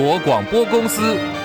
国广播公司。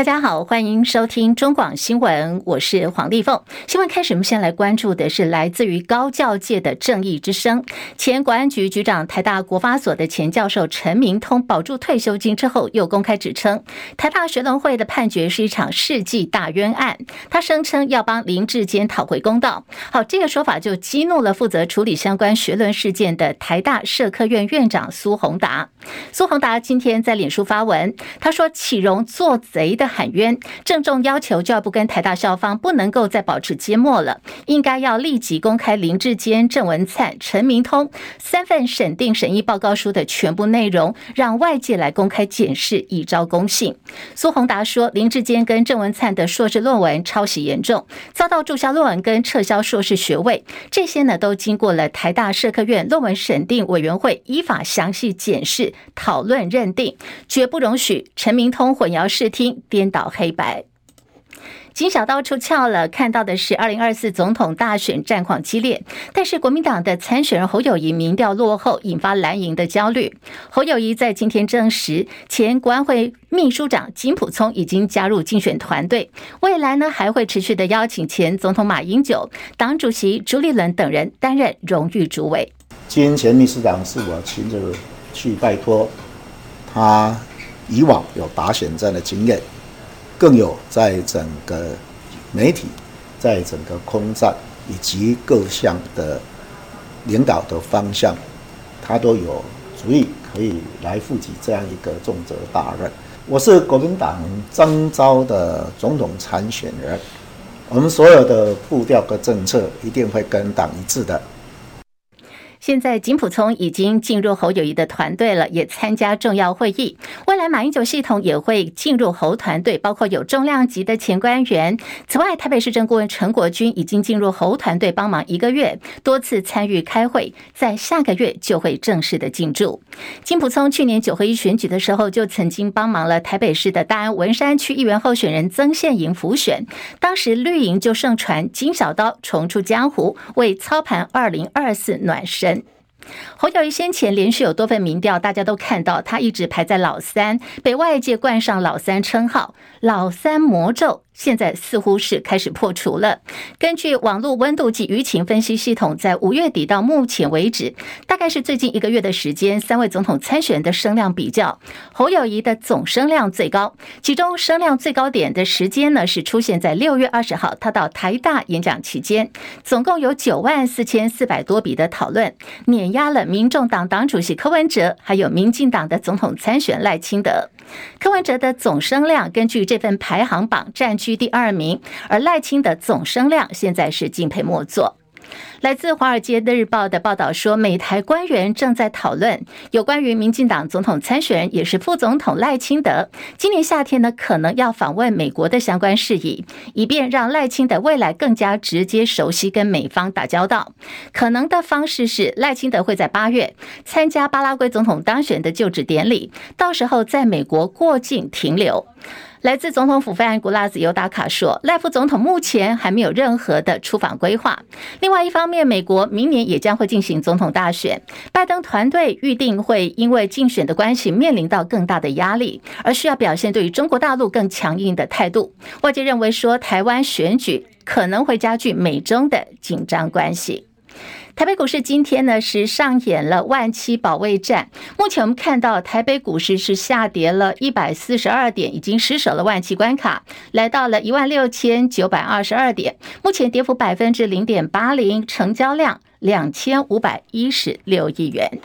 大家好，欢迎收听中广新闻，我是黄丽凤。新闻开始，我们先来关注的是来自于高教界的正义之声。前国安局局长、台大国发所的前教授陈明通保住退休金之后，又公开指称台大学伦会的判决是一场世纪大冤案。他声称要帮林志坚讨回公道。好，这个说法就激怒了负责处理相关学伦事件的台大社科院院长苏宏达。苏宏达今天在脸书发文，他说：“启荣做贼的。”喊冤，郑重要求教育部跟台大校方不能够再保持缄默了，应该要立即公开林志坚、郑文灿、陈明通三份审定审议报告书的全部内容，让外界来公开检视，以昭公信。苏宏达说，林志坚跟郑文灿的硕士论文抄袭严重，遭到注销论文跟撤销硕士学位，这些呢都经过了台大社科院论文审定委员会依法详细检视、讨论、认定，绝不容许陈明通混淆视听。颠倒黑白，金小刀出鞘了。看到的是二零二四总统大选战况激烈，但是国民党的参选人侯友谊民调落后，引发蓝营的焦虑。侯友谊在今天证实，前国安会秘书长金溥聪已经加入竞选团队，未来呢还会持续的邀请前总统马英九、党主席朱立伦等人担任荣誉主委。金前秘书长是我亲自去拜托，他以往有打选战的经验。更有在整个媒体，在整个空战以及各项的领导的方向，他都有主意可以来负起这样一个重责大任。我是国民党征召的总统参选人，我们所有的步调和政策一定会跟党一致的。现在金普聪已经进入侯友谊的团队了，也参加重要会议。未来马英九系统也会进入侯团队，包括有重量级的前官员。此外，台北市政顾问陈国军已经进入侯团队帮忙一个月，多次参与开会，在下个月就会正式的进驻。金普聪去年九合一选举的时候，就曾经帮忙了台北市的大安文山区议员候选人曾宪营辅选，当时绿营就盛传金小刀重出江湖，为操盘二零二四暖身。侯友宜先前连续有多份民调，大家都看到他一直排在老三，被外界冠上“老三”称号，“老三魔咒”。现在似乎是开始破除了。根据网络温度计舆情分析系统，在五月底到目前为止，大概是最近一个月的时间，三位总统参选人的声量比较，侯友谊的总声量最高。其中声量最高点的时间呢，是出现在六月二十号，他到台大演讲期间，总共有九万四千四百多笔的讨论，碾压了民众党党主席柯文哲，还有民进党的总统参选赖清德。柯文哲的总声量根据这份排行榜占据第二名，而赖清的总声量现在是敬佩末座。来自《华尔街日报》的报道说，美台官员正在讨论有关于民进党总统参选人，也是副总统赖清德，今年夏天呢可能要访问美国的相关事宜，以便让赖清德未来更加直接熟悉跟美方打交道。可能的方式是，赖清德会在八月参加巴拉圭总统当选的就职典礼，到时候在美国过境停留。来自总统府发言古拉子尤达卡说，赖副总统目前还没有任何的出访规划。另外一方面，美国明年也将会进行总统大选，拜登团队预定会因为竞选的关系面临到更大的压力，而需要表现对于中国大陆更强硬的态度。外界认为说，台湾选举可能会加剧美中的紧张关系。台北股市今天呢是上演了万七保卫战。目前我们看到台北股市是下跌了一百四十二点，已经失守了万七关卡，来到了一万六千九百二十二点。目前跌幅百分之零点八零，成交量两千五百一十六亿元。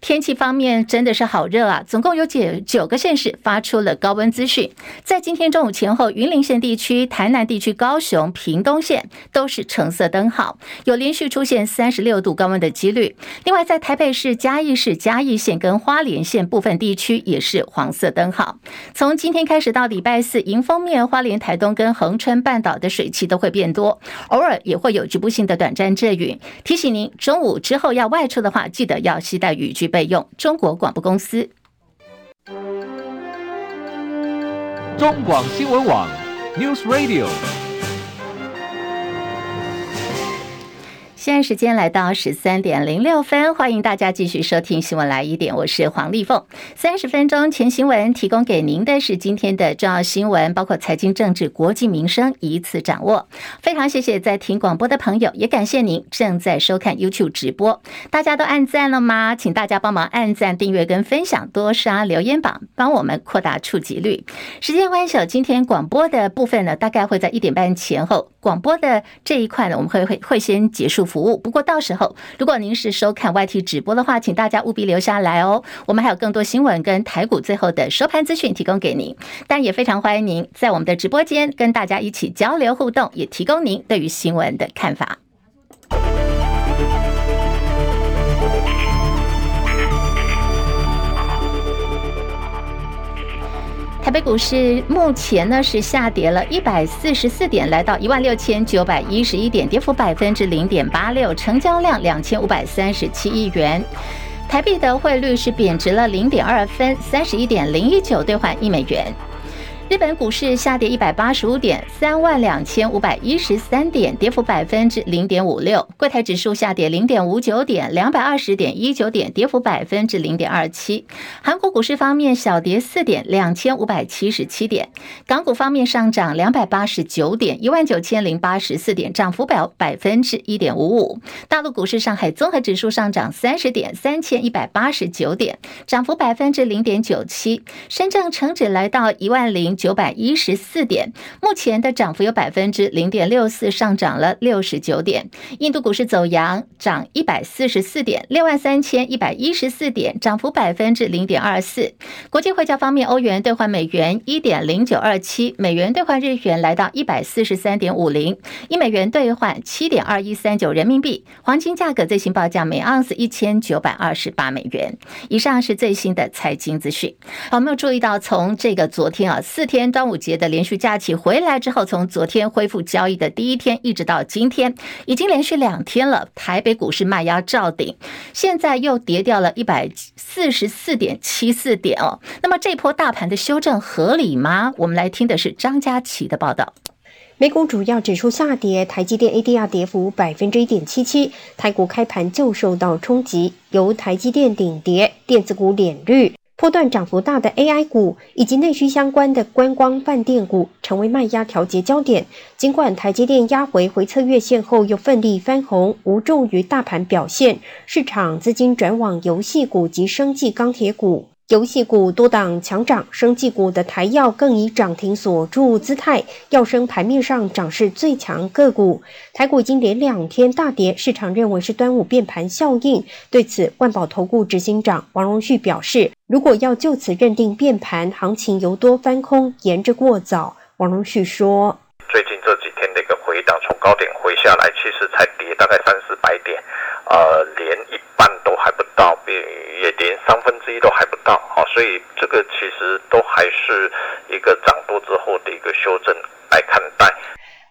天气方面真的是好热啊！总共有九九个县市发出了高温资讯。在今天中午前后，云林县地区、台南地区、高雄、屏东县都是橙色灯号，有连续出现三十六度高温的几率。另外，在台北市、嘉义市、嘉义县跟花莲县部分地区也是黄色灯号。从今天开始到礼拜四，迎风面花莲、台东跟恒春半岛的水汽都会变多，偶尔也会有局部性的短暂阵雨。提醒您，中午之后要外出的话，记得要携带语句备用。中国广播公司，中广新闻网，News Radio。现在时间来到十三点零六分，欢迎大家继续收听新闻来一点，我是黄丽凤。三十分钟前新闻提供给您的是今天的重要新闻，包括财经、政治、国际、民生，一次掌握。非常谢谢在听广播的朋友，也感谢您正在收看 YouTube 直播。大家都按赞了吗？请大家帮忙按赞、订阅跟分享，多刷留言榜，帮我们扩大触及率。时间关系，今天广播的部分呢，大概会在一点半前后。广播的这一块呢，我们会会会先结束。服务。不过到时候，如果您是收看外 T 直播的话，请大家务必留下来哦。我们还有更多新闻跟台股最后的收盘资讯提供给您，但也非常欢迎您在我们的直播间跟大家一起交流互动，也提供您对于新闻的看法。台北股市目前呢是下跌了一百四十四点，来到一万六千九百一十一点，跌幅百分之零点八六，成交量两千五百三十七亿元。台币的汇率是贬值了零点二分，三十一点零一九兑换一美元。日本股市下跌一百八十五点，三万两千五百一十三点，跌幅百分之零点五六。柜台指数下跌零点五九点，两百二十点一九点，跌幅百分之零点二七。韩国股市方面小跌四点，两千五百七十七点。港股方面上涨两百八十九点，一万九千零八十四点，涨幅百百分之一点五五。大陆股市上海综合指数上涨三十点，三千一百八十九点，涨幅百分之零点九七。深圳成指来到一万零。九百一十四点，目前的涨幅有百分之零点六四，上涨了六十九点。印度股市走阳，涨一百四十四点，六万三千一百一十四点，涨幅百分之零点二四。国际汇价方面，欧元兑换美元一点零九二七，美元兑换日元来到一百四十三点五零，一美元兑换七点二一三九人民币。黄金价格最新报价每盎司一千九百二十八美元。以上是最新的财经资讯。好，我们有注意到从这个昨天啊四。四天端午节的连续假期回来之后，从昨天恢复交易的第一天，一直到今天，已经连续两天了。台北股市卖压照顶，现在又跌掉了一百四十四点七四点哦。那么这波大盘的修正合理吗？我们来听的是张佳琪的报道。美股主要指数下跌，台积电 ADR 跌幅百分之一点七七，台股开盘就受到冲击，由台积电顶跌，电子股脸绿。波段涨幅大的 AI 股以及内需相关的观光饭店股成为卖压调节焦点。尽管台积电压回回测月线后又奋力翻红，无重于大盘表现，市场资金转往游戏股及生技钢铁股。游戏股多档强涨，生技股的台药更以涨停锁住姿态，药生盘面上涨势最强个股。台股已经连两天大跌，市场认为是端午变盘效应。对此，万宝投顾执行长王荣旭表示，如果要就此认定变盘，行情由多翻空，言之过早。王荣旭说：“最近这从高点回下来，其实才跌大概三四百点，呃，连一半都还不到，也连三分之一都还不到。”所以这个其实都还是一个涨多之后的一个修正来看待。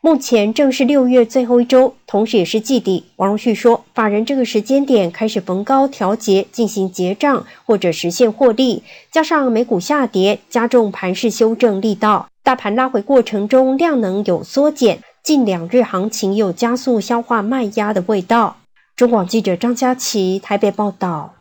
目前正是六月最后一周，同时也是季底。王荣旭说，法人这个时间点开始逢高调节，进行结账或者实现获利，加上美股下跌，加重盘势修正力道。大盘拉回过程中量能有缩减，近两日行情有加速消化卖压的味道。中广记者张佳琪台北报道。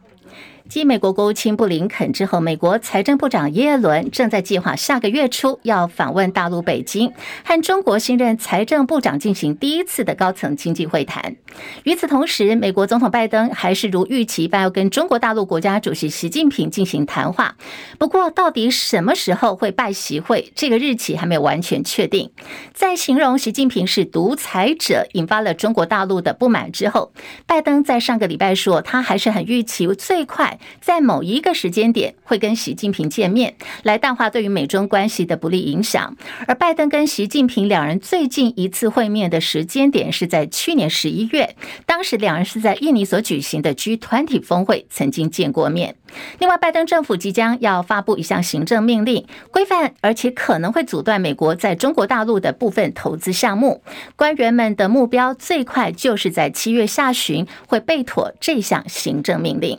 继美国国务卿布林肯之后，美国财政部长耶伦正在计划下个月初要访问大陆北京，和中国新任财政部长进行第一次的高层经济会谈。与此同时，美国总统拜登还是如预期般要跟中国大陆国家主席习近平进行谈话。不过，到底什么时候会拜习会，这个日期还没有完全确定。在形容习近平是独裁者，引发了中国大陆的不满之后，拜登在上个礼拜说，他还是很预期最快。在某一个时间点会跟习近平见面，来淡化对于美中关系的不利影响。而拜登跟习近平两人最近一次会面的时间点是在去年十一月，当时两人是在印尼所举行的 G20 峰会曾经见过面。另外，拜登政府即将要发布一项行政命令，规范而且可能会阻断美国在中国大陆的部分投资项目。官员们的目标最快就是在七月下旬会备妥这项行政命令。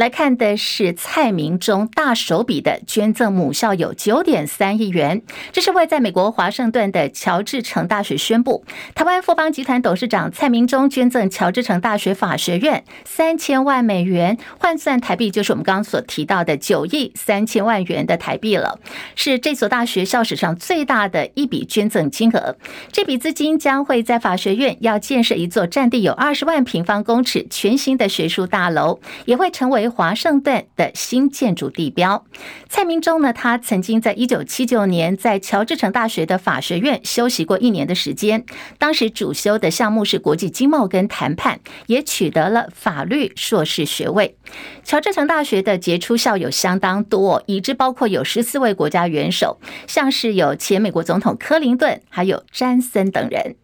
来看的是蔡明忠大手笔的捐赠母校有九点三亿元，这是为在美国华盛顿的乔治城大学宣布，台湾富邦集团董事长蔡明忠捐赠乔治城大学法学院三千万美元，换算台币就是我们刚刚所提到的九亿三千万元的台币了，是这所大学校史上最大的一笔捐赠金额。这笔资金将会在法学院要建设一座占地有二十万平方公尺全新的学术大楼，也会成为华盛顿的新建筑地标。蔡明忠呢，他曾经在一九七九年在乔治城大学的法学院修习过一年的时间，当时主修的项目是国际经贸跟谈判，也取得了法律硕士学位。乔治城大学的杰出校友相当多，已知包括有十四位国家元首，像是有前美国总统克林顿，还有詹森等人。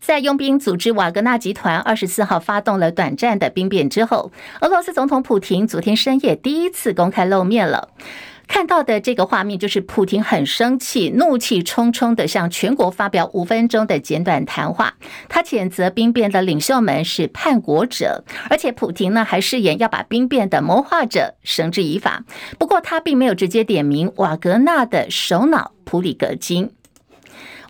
在佣兵组织瓦格纳集团二十四号发动了短暂的兵变之后，俄罗斯总统普亭昨天深夜第一次公开露面了。看到的这个画面就是普亭很生气、怒气冲冲的向全国发表五分钟的简短谈话。他谴责兵变的领袖们是叛国者，而且普亭呢还誓言要把兵变的谋划者绳之以法。不过他并没有直接点名瓦格纳的首脑普里格金。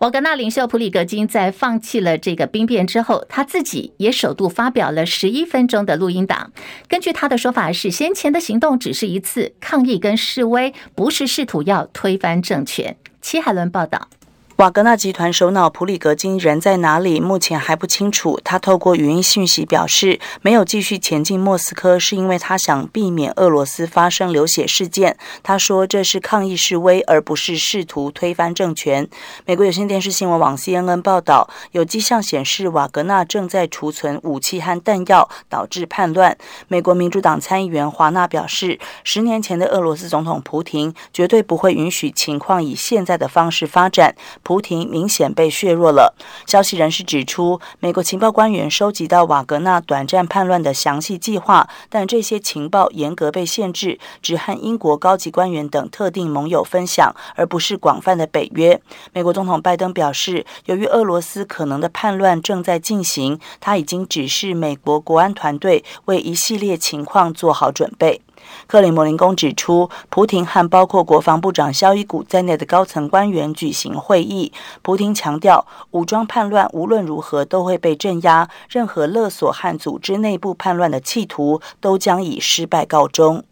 瓦格纳领袖普里格金在放弃了这个兵变之后，他自己也首度发表了十一分钟的录音档。根据他的说法，是先前的行动只是一次抗议跟示威，不是试图要推翻政权。齐海伦报道。瓦格纳集团首脑普里格金人在哪里？目前还不清楚。他透过语音讯息表示，没有继续前进莫斯科，是因为他想避免俄罗斯发生流血事件。他说这是抗议示威，而不是试图推翻政权。美国有线电视新闻网 CNN 报道，有迹象显示瓦格纳正在储存武器和弹药，导致叛乱。美国民主党参议员华纳表示，十年前的俄罗斯总统普廷绝对不会允许情况以现在的方式发展。普廷明显被削弱了。消息人士指出，美国情报官员收集到瓦格纳短暂叛乱的详细计划，但这些情报严格被限制，只和英国高级官员等特定盟友分享，而不是广泛的北约。美国总统拜登表示，由于俄罗斯可能的叛乱正在进行，他已经指示美国国安团队为一系列情况做好准备。克里姆林宫指出，普廷和包括国防部长肖伊古在内的高层官员举行会议。普廷强调，武装叛乱无论如何都会被镇压，任何勒索和组织内部叛乱的企图都将以失败告终。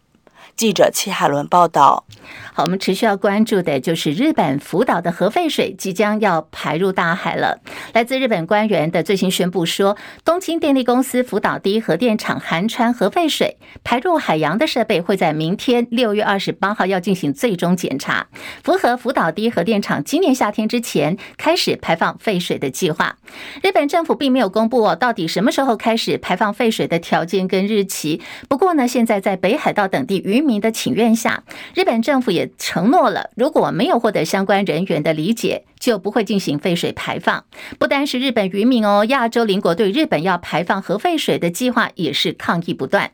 记者戚海伦报道。好，我们持续要关注的就是日本福岛的核废水即将要排入大海了。来自日本官员的最新宣布说，东京电力公司福岛第一核电厂含氚核废水排入海洋的设备会在明天六月二十八号要进行最终检查，符合福岛第一核电厂今年夏天之前开始排放废水的计划。日本政府并没有公布哦，到底什么时候开始排放废水的条件跟日期。不过呢，现在在北海道等地渔民的请愿下，日本政府也承诺了，如果没有获得相关人员的理解，就不会进行废水排放。不单是日本渔民哦，亚洲邻国对日本要排放核废水的计划也是抗议不断。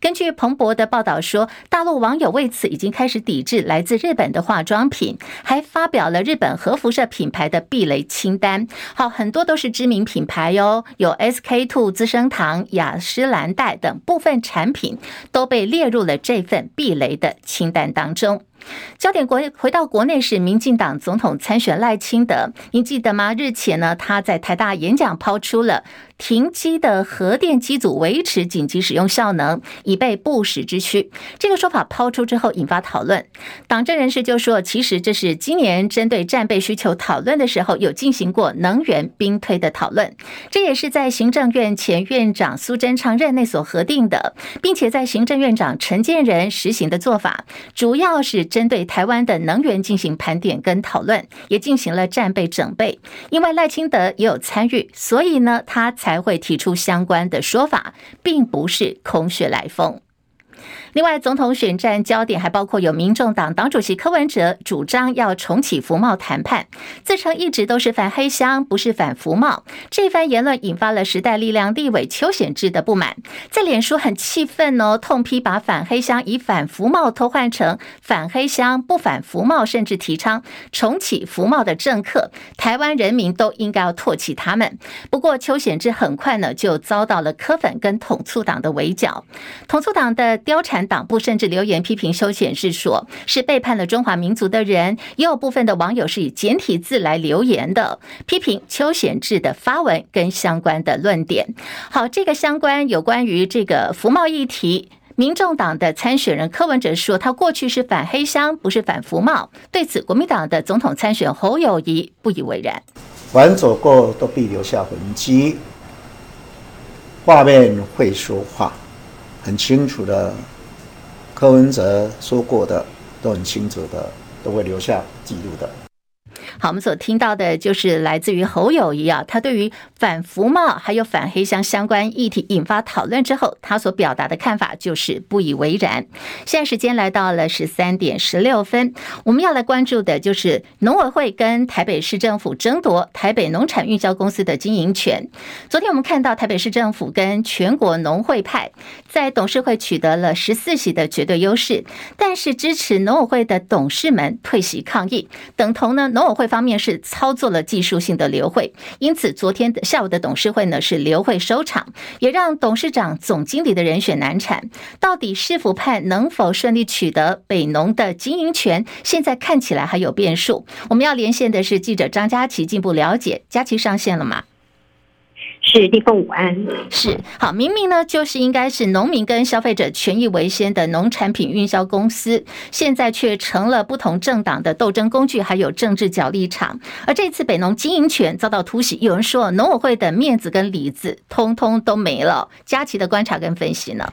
根据彭博的报道说，大陆网友为此已经开始抵制来自日本的化妆品，还发表了日本核辐射品牌的避雷清单。好，很多都是知名品牌哟，有 SK two 资生堂、雅诗兰黛等部分产品都被列入了这份避雷的清单当中。焦点国回到国内是民进党总统参选赖清德，您记得吗？日前呢，他在台大演讲抛出了。停机的核电机组维持紧急使用效能，以备不时之需。这个说法抛出之后，引发讨论。党政人士就说，其实这是今年针对战备需求讨论的时候，有进行过能源兵推的讨论。这也是在行政院前院长苏贞昌任内所核定的，并且在行政院长陈建仁实行的做法，主要是针对台湾的能源进行盘点跟讨论，也进行了战备整备。因为赖清德也有参与，所以呢，他。才会提出相关的说法，并不是空穴来风。另外，总统选战焦点还包括有民众党党主席柯文哲主张要重启服贸谈判，自称一直都是反黑箱，不是反服贸。这番言论引发了时代力量立委邱显智的不满，在脸书很气愤哦，痛批把反黑箱以反服贸偷换成反黑箱不反服贸，甚至提倡重启服贸的政客，台湾人民都应该要唾弃他们。不过，邱显智很快呢就遭到了柯粉跟统促党的围剿，统促党的。貂蝉党部甚至留言批评邱显智说是背叛了中华民族的人，也有部分的网友是以简体字来留言的，批评邱显智的发文跟相关的论点。好，这个相关有关于这个服贸议题，民众党的参选人柯文哲说他过去是反黑箱，不是反服贸。对此，国民党的总统参选侯友宜不以为然。凡走过都必留下痕迹，画面会说话，很清楚的。柯文哲说过的都很清楚的，都会留下记录的。好，我们所听到的就是来自于侯友谊啊，他对于反服贸还有反黑箱相关议题引发讨论之后，他所表达的看法就是不以为然。现在时间来到了十三点十六分，我们要来关注的就是农委会跟台北市政府争夺台北农产运销公司的经营权。昨天我们看到台北市政府跟全国农会派在董事会取得了十四席的绝对优势，但是支持农委会的董事们退席抗议，等同呢农委会方面是操作了技术性的流会，因此昨天下午的董事会呢是流会收场，也让董事长、总经理的人选难产。到底市府派能否顺利取得北农的经营权？现在看起来还有变数。我们要连线的是记者张佳琪，进一步了解。佳琪上线了吗？是地凤午安，是好，明明呢就是应该是农民跟消费者权益为先的农产品运销公司，现在却成了不同政党的斗争工具，还有政治角力场。而这次北农经营权遭到突袭，有人说农委会的面子跟里子通通都没了。佳琪的观察跟分析呢？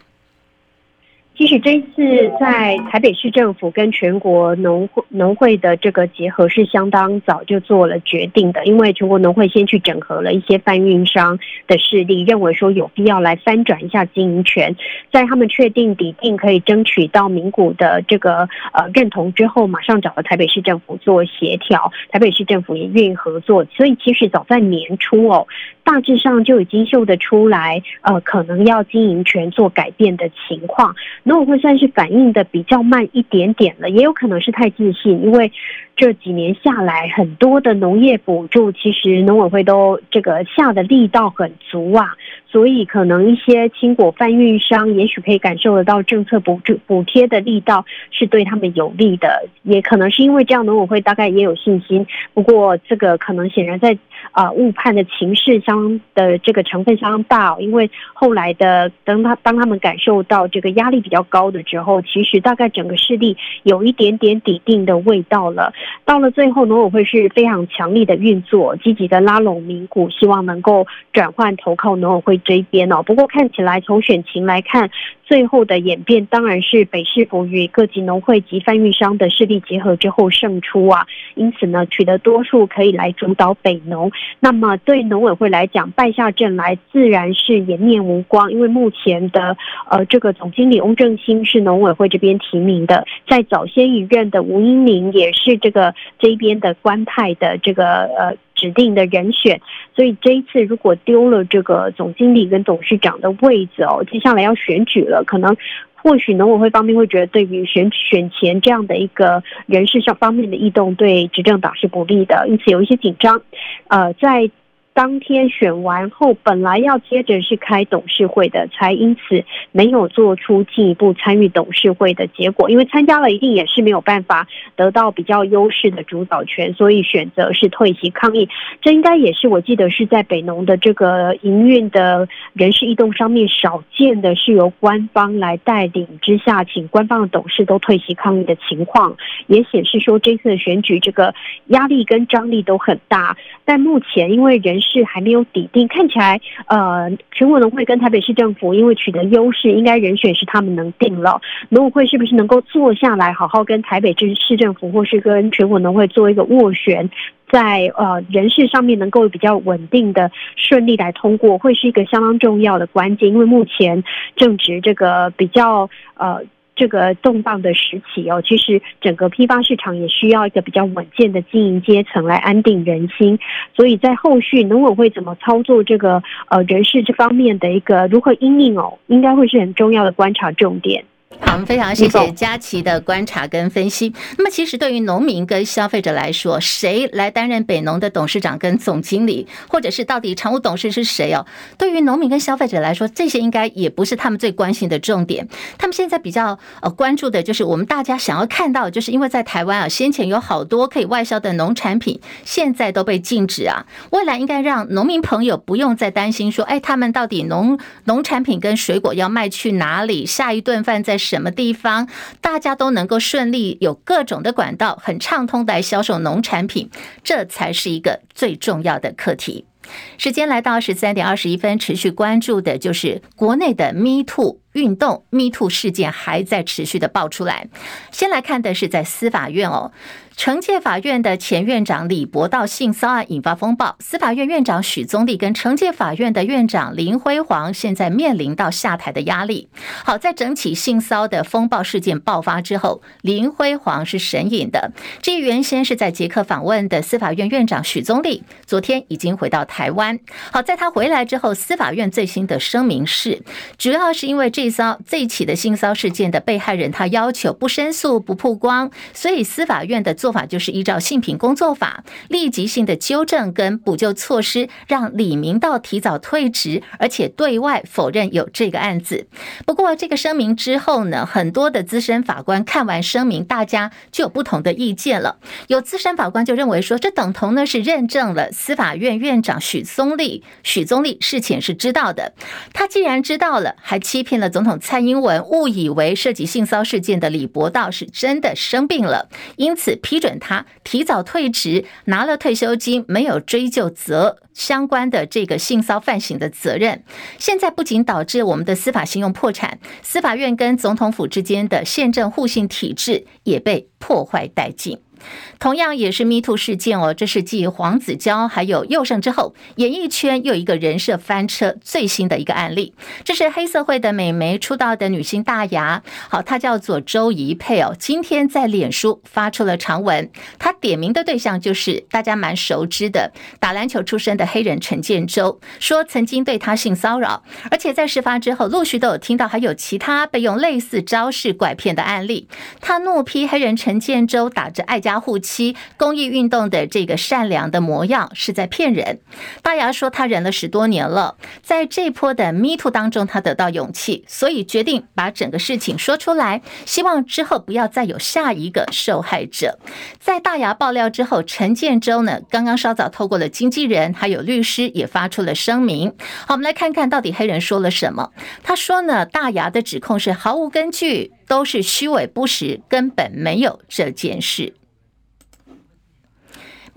其实这一次在台北市政府跟全国农会农会的这个结合是相当早就做了决定的，因为全国农会先去整合了一些贩运商的势力，认为说有必要来翻转一下经营权，在他们确定底定可以争取到名股的这个呃认同之后，马上找了台北市政府做协调，台北市政府也愿意合作，所以其实早在年初哦，大致上就已经嗅得出来，呃，可能要经营权做改变的情况。那我会算是反应的比较慢一点点了，也有可能是太自信，因为这几年下来，很多的农业补助，其实农委会都这个下的力道很足啊。所以，可能一些青果贩运商也许可以感受得到政策补助补贴的力道是对他们有利的，也可能是因为这样，农委会大概也有信心。不过，这个可能显然在啊误判的情势相的这个成分相当大哦，因为后来的当他当他们感受到这个压力比较高的时候，其实大概整个势力有一点点底定的味道了。到了最后，农委会是非常强力的运作，积极的拉拢民股，希望能够转换投靠农委会。这一边哦，不过看起来从选情来看，最后的演变当然是北市府与各级农会及贩运商的势力结合之后胜出啊，因此呢，取得多数可以来主导北农。那么对农委会来讲，败下阵来自然是颜面无光，因为目前的呃这个总经理翁正兴是农委会这边提名的，在早先一任的吴英明也是这个这边的官派的这个呃。指定的人选，所以这一次如果丢了这个总经理跟董事长的位置哦，接下来要选举了，可能或许农委会方面会觉得，对于选选前这样的一个人事上方面的异动，对执政党是不利的，因此有一些紧张，呃，在。当天选完后，本来要接着是开董事会的，才因此没有做出进一步参与董事会的结果。因为参加了，一定也是没有办法得到比较优势的主导权，所以选择是退席抗议。这应该也是我记得是在北农的这个营运的人事异动上面少见的，是由官方来带领之下，请官方的董事都退席抗议的情况，也显示说这次的选举这个压力跟张力都很大。但目前因为人是还没有底定，看起来，呃，全国农会跟台北市政府因为取得优势，应该人选是他们能定了。农委会是不是能够坐下来，好好跟台北市政府或是跟全国农会做一个斡旋，在呃人事上面能够比较稳定的顺利来通过，会是一个相当重要的关键。因为目前正值这个比较呃。这个动荡的时期哦，其实整个批发市场也需要一个比较稳健的经营阶层来安定人心，所以在后续农委会怎么操作这个呃人事这方面的一个如何因应哦，应该会是很重要的观察重点。好，我们非常谢谢佳琪的观察跟分析。那么，其实对于农民跟消费者来说，谁来担任北农的董事长跟总经理，或者是到底常务董事是谁哦？对于农民跟消费者来说，这些应该也不是他们最关心的重点。他们现在比较呃关注的就是我们大家想要看到，就是因为在台湾啊，先前有好多可以外销的农产品，现在都被禁止啊。未来应该让农民朋友不用再担心说，哎，他们到底农农产品跟水果要卖去哪里？下一顿饭在什么地方，大家都能够顺利有各种的管道，很畅通的来销售农产品，这才是一个最重要的课题。时间来到十三点二十一分，持续关注的就是国内的 Me Too 运动，Me Too 事件还在持续的爆出来。先来看的是在司法院哦。惩戒法院的前院长李博道性骚案引发风暴，司法院院长许宗力跟惩戒法院的院长林辉煌现在面临到下台的压力。好，在整起性骚的风暴事件爆发之后，林辉煌是神隐的。至于原先是在捷克访问的司法院院长许宗力，昨天已经回到台湾。好，在他回来之后，司法院最新的声明是，主要是因为这骚这起的性骚事件的被害人他要求不申诉、不曝光，所以司法院的。做法就是依照性平工作法，立即性的纠正跟补救措施，让李明道提早退职，而且对外否认有这个案子。不过这个声明之后呢，很多的资深法官看完声明，大家就有不同的意见了。有资深法官就认为说，这等同呢是认证了司法院院长许宗力，许宗力事前是知道的。他既然知道了，还欺骗了总统蔡英文，误以为涉及性骚事件的李博道是真的生病了，因此批。批准他提早退职，拿了退休金，没有追究责相关的这个性骚犯行的责任。现在不仅导致我们的司法信用破产，司法院跟总统府之间的宪政互信体制也被破坏殆尽。同样也是 Me Too 事件哦，这是继黄子佼还有佑胜之后，演艺圈又一个人设翻车最新的一个案例。这是黑涩会的美眉出道的女星大牙，好，她叫做周怡佩哦。今天在脸书发出了长文，她点名的对象就是大家蛮熟知的打篮球出身的黑人陈建州，说曾经对她性骚扰，而且在事发之后陆续都有听到还有其他被用类似招式拐骗的案例。她怒批黑人陈建州打着爱家。护妻公益运动的这个善良的模样是在骗人。大牙说他忍了十多年了，在这波的 meet 当中，他得到勇气，所以决定把整个事情说出来，希望之后不要再有下一个受害者。在大牙爆料之后，陈建州呢，刚刚稍早透过了经纪人还有律师也发出了声明。好，我们来看看到底黑人说了什么。他说呢，大牙的指控是毫无根据，都是虚伪不实，根本没有这件事。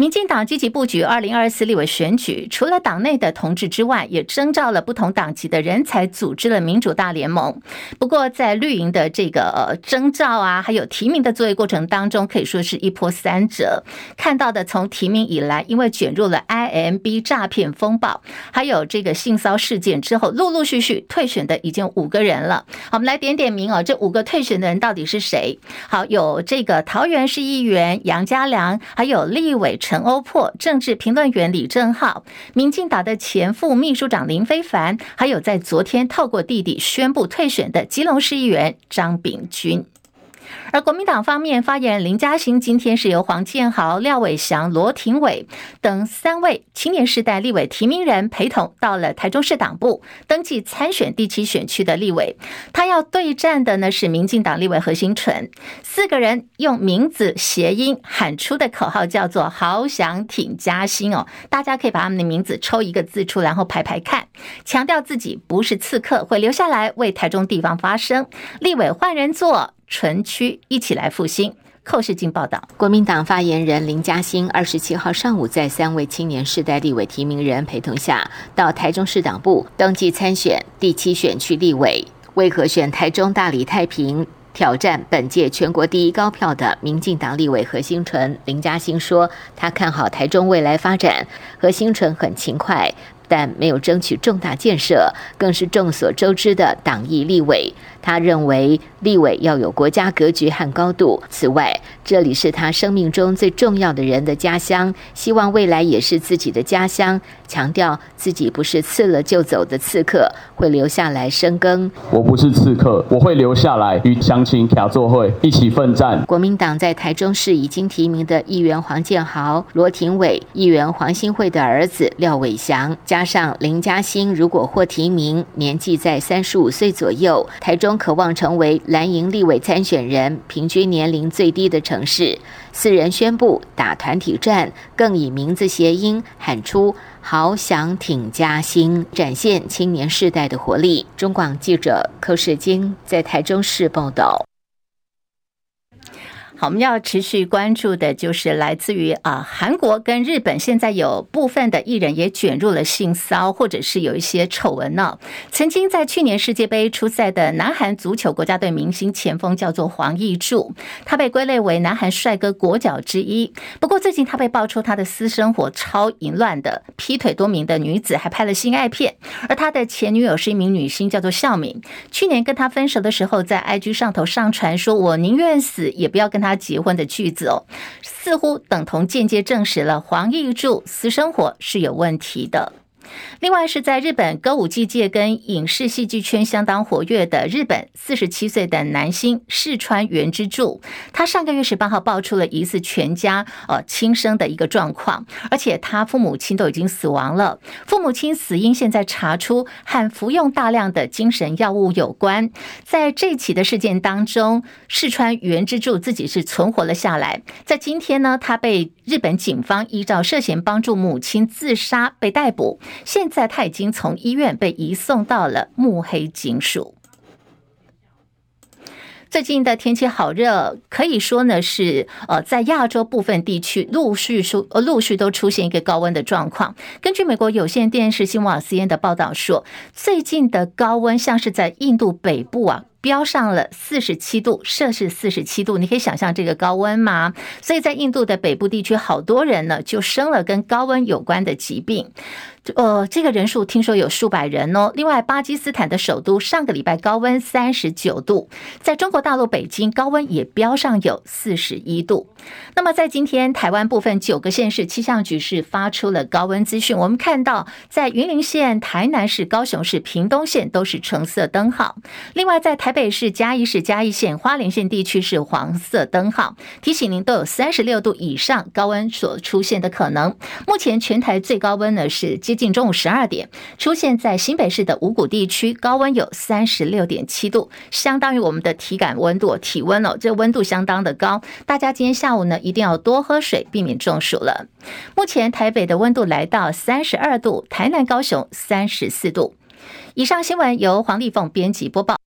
民进党积极布局二零二四立委选举，除了党内的同志之外，也征召了不同党籍的人才，组织了民主大联盟。不过，在绿营的这个征召啊，还有提名的作业过程当中，可以说是一波三折。看到的从提名以来，因为卷入了 IMB 诈骗风暴，还有这个性骚事件之后，陆陆续续退选的已经五个人了。我们来点点名哦，这五个退选的人到底是谁？好，有这个桃园市议员杨家良，还有立委。陈欧珀、政治评论员李正浩、民进党的前副秘书长林非凡，还有在昨天透过弟弟宣布退选的基隆市议员张炳军。而国民党方面发言人林嘉欣今天是由黄建豪、廖伟翔、罗廷伟等三位青年世代立委提名人陪同到了台中市党部登记参选第七选区的立委。他要对战的呢是民进党立委何新纯，四个人用名字谐音喊出的口号叫做“好想挺嘉欣”哦，大家可以把他们的名字抽一个字出，然后排排看，强调自己不是刺客，会留下来为台中地方发声。立委换人做。纯区一起来复兴。寇世进报道，国民党发言人林嘉欣二十七号上午在三位青年世代立委提名人陪同下，到台中市党部登记参选第七选区立委。为何选台中大里太平挑战本届全国第一高票的民进党立委何新纯？林嘉欣说，他看好台中未来发展。何新纯很勤快。但没有争取重大建设，更是众所周知的党意立委。他认为立委要有国家格局和高度。此外，这里是他生命中最重要的人的家乡，希望未来也是自己的家乡。强调自己不是刺了就走的刺客，会留下来深耕。我不是刺客，我会留下来与乡亲卡座会一起奋战。国民党在台中市已经提名的议员黄建豪、罗廷伟、议员黄兴惠的儿子廖伟翔，加上林嘉欣，如果获提名，年纪在三十五岁左右，台中渴望成为蓝营立委参选人平均年龄最低的城市。四人宣布打团体战，更以名字谐音喊出。好想挺嘉兴，展现青年世代的活力。中广记者柯世金在台中市报道。好，我们要持续关注的就是来自于啊韩国跟日本，现在有部分的艺人也卷入了性骚，或者是有一些丑闻呢。曾经在去年世界杯出赛的南韩足球国家队明星前锋叫做黄义柱，他被归类为南韩帅哥国脚之一。不过最近他被爆出他的私生活超淫乱的，劈腿多名的女子，还拍了性爱片。而他的前女友是一名女星，叫做孝敏。去年跟他分手的时候，在 IG 上头上传说：“我宁愿死也不要跟他。”他结婚的句子哦，似乎等同间接证实了黄玉柱私生活是有问题的。另外是在日本歌舞伎界跟影视戏剧圈相当活跃的日本四十七岁的男星市川原之助，他上个月十八号爆出了疑似全家呃轻生的一个状况，而且他父母亲都已经死亡了，父母亲死因现在查出和服用大量的精神药物有关。在这起的事件当中，市川原之助自己是存活了下来，在今天呢，他被日本警方依照涉嫌帮助母亲自杀被逮捕。现在他已经从医院被移送到了目黑警署。最近的天气好热，可以说呢是呃，在亚洲部分地区陆续出呃陆续都出现一个高温的状况。根据美国有线电视新闻网 C N 的报道说，最近的高温像是在印度北部啊。飙上了四十七度，摄氏四十七度，你可以想象这个高温吗？所以在印度的北部地区，好多人呢就生了跟高温有关的疾病。呃，这个人数听说有数百人哦。另外，巴基斯坦的首都上个礼拜高温三十九度，在中国大陆北京高温也飙上有四十一度。那么在今天，台湾部分九个县市气象局是发出了高温资讯。我们看到，在云林县、台南市、高雄市、屏东县都是橙色灯号。另外，在台北市、嘉义市、嘉义县、花莲县地区是黄色灯号，提醒您都有三十六度以上高温所出现的可能。目前全台最高温呢是接近中午十二点，出现在新北市的五谷地区，高温有三十六点七度，相当于我们的体感温度、体温哦，这温度相当的高。大家今天下午呢一定要多喝水，避免中暑了。目前台北的温度来到三十二度，台南、高雄三十四度。以上新闻由黄丽凤编辑播报。